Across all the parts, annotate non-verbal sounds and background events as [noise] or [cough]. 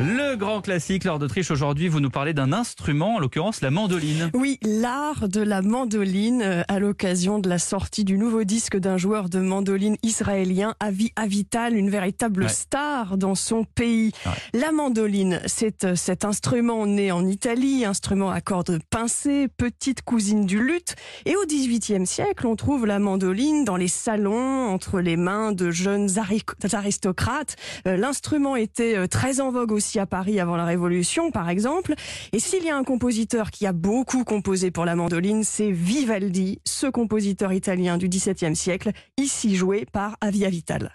Le grand classique lors d'Autriche aujourd'hui, vous nous parlez d'un instrument, en l'occurrence la mandoline. Oui, l'art de la mandoline euh, à l'occasion de la sortie du nouveau disque d'un joueur de mandoline israélien, Avi Avital, une véritable Ouais. star dans son pays. Ouais. La mandoline, c'est euh, cet instrument né en Italie, instrument à cordes pincées, petite cousine du luth. Et au XVIIIe siècle, on trouve la mandoline dans les salons, entre les mains de jeunes ari- aristocrates. Euh, L'instrument était très en vogue aussi à Paris avant la Révolution, par exemple. Et s'il y a un compositeur qui a beaucoup composé pour la mandoline, c'est Vivaldi, ce compositeur italien du XVIIe siècle, ici joué par Avia Vital.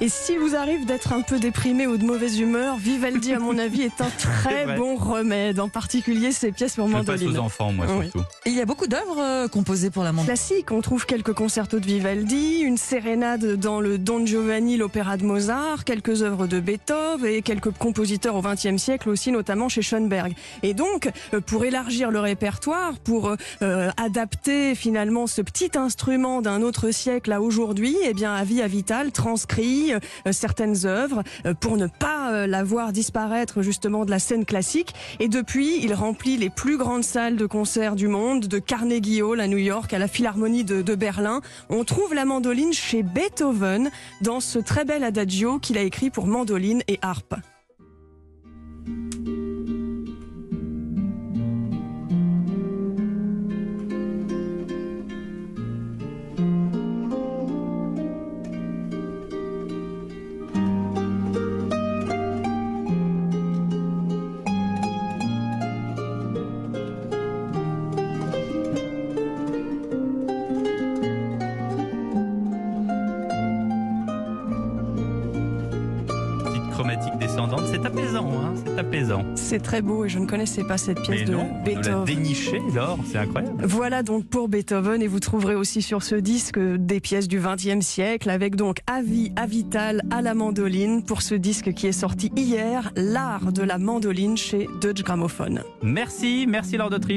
Et s'il vous arrive d'être un peu déprimé ou de mauvaise humeur, Vivaldi, à mon [laughs] avis, est un très bon remède, en particulier ses pièces pour Je le passe mandoline. aux enfants, moi Oui. surtout. Et il y a beaucoup d'œuvres euh, composées pour la mandoline. classique. On trouve quelques concertos de Vivaldi, une sérénade dans le Don Giovanni, l'opéra de Mozart, quelques œuvres de Beethoven et quelques compositeurs au XXe siècle aussi, notamment chez Schoenberg. Et donc, euh, pour élargir le répertoire, pour euh, adapter finalement ce petit instrument d'un autre siècle à aujourd'hui, eh bien, Avi Avital transcrit euh, certaines œuvres euh, pour ne pas euh, la voir disparaître justement de la scène classique. Et depuis, il remplit les plus grandes salles de concert du monde, de Carnegie Hall à New York, à la Philharmonie de, de Berlin. On trouve la mandoline chez Beethoven dans ce très bel adagio qu'il a écrit pour mandoline et harpe. Chromatique descendante, c'est apaisant, hein, c'est apaisant. C'est très beau et je ne connaissais pas cette pièce Mais de non, Beethoven. déniché, Laure, c'est incroyable. Voilà donc pour Beethoven et vous trouverez aussi sur ce disque des pièces du XXe siècle avec donc Avi Avital à la mandoline pour ce disque qui est sorti hier, l'art de la mandoline chez Deutsche Grammophon. Merci, merci Laure d'Autriche.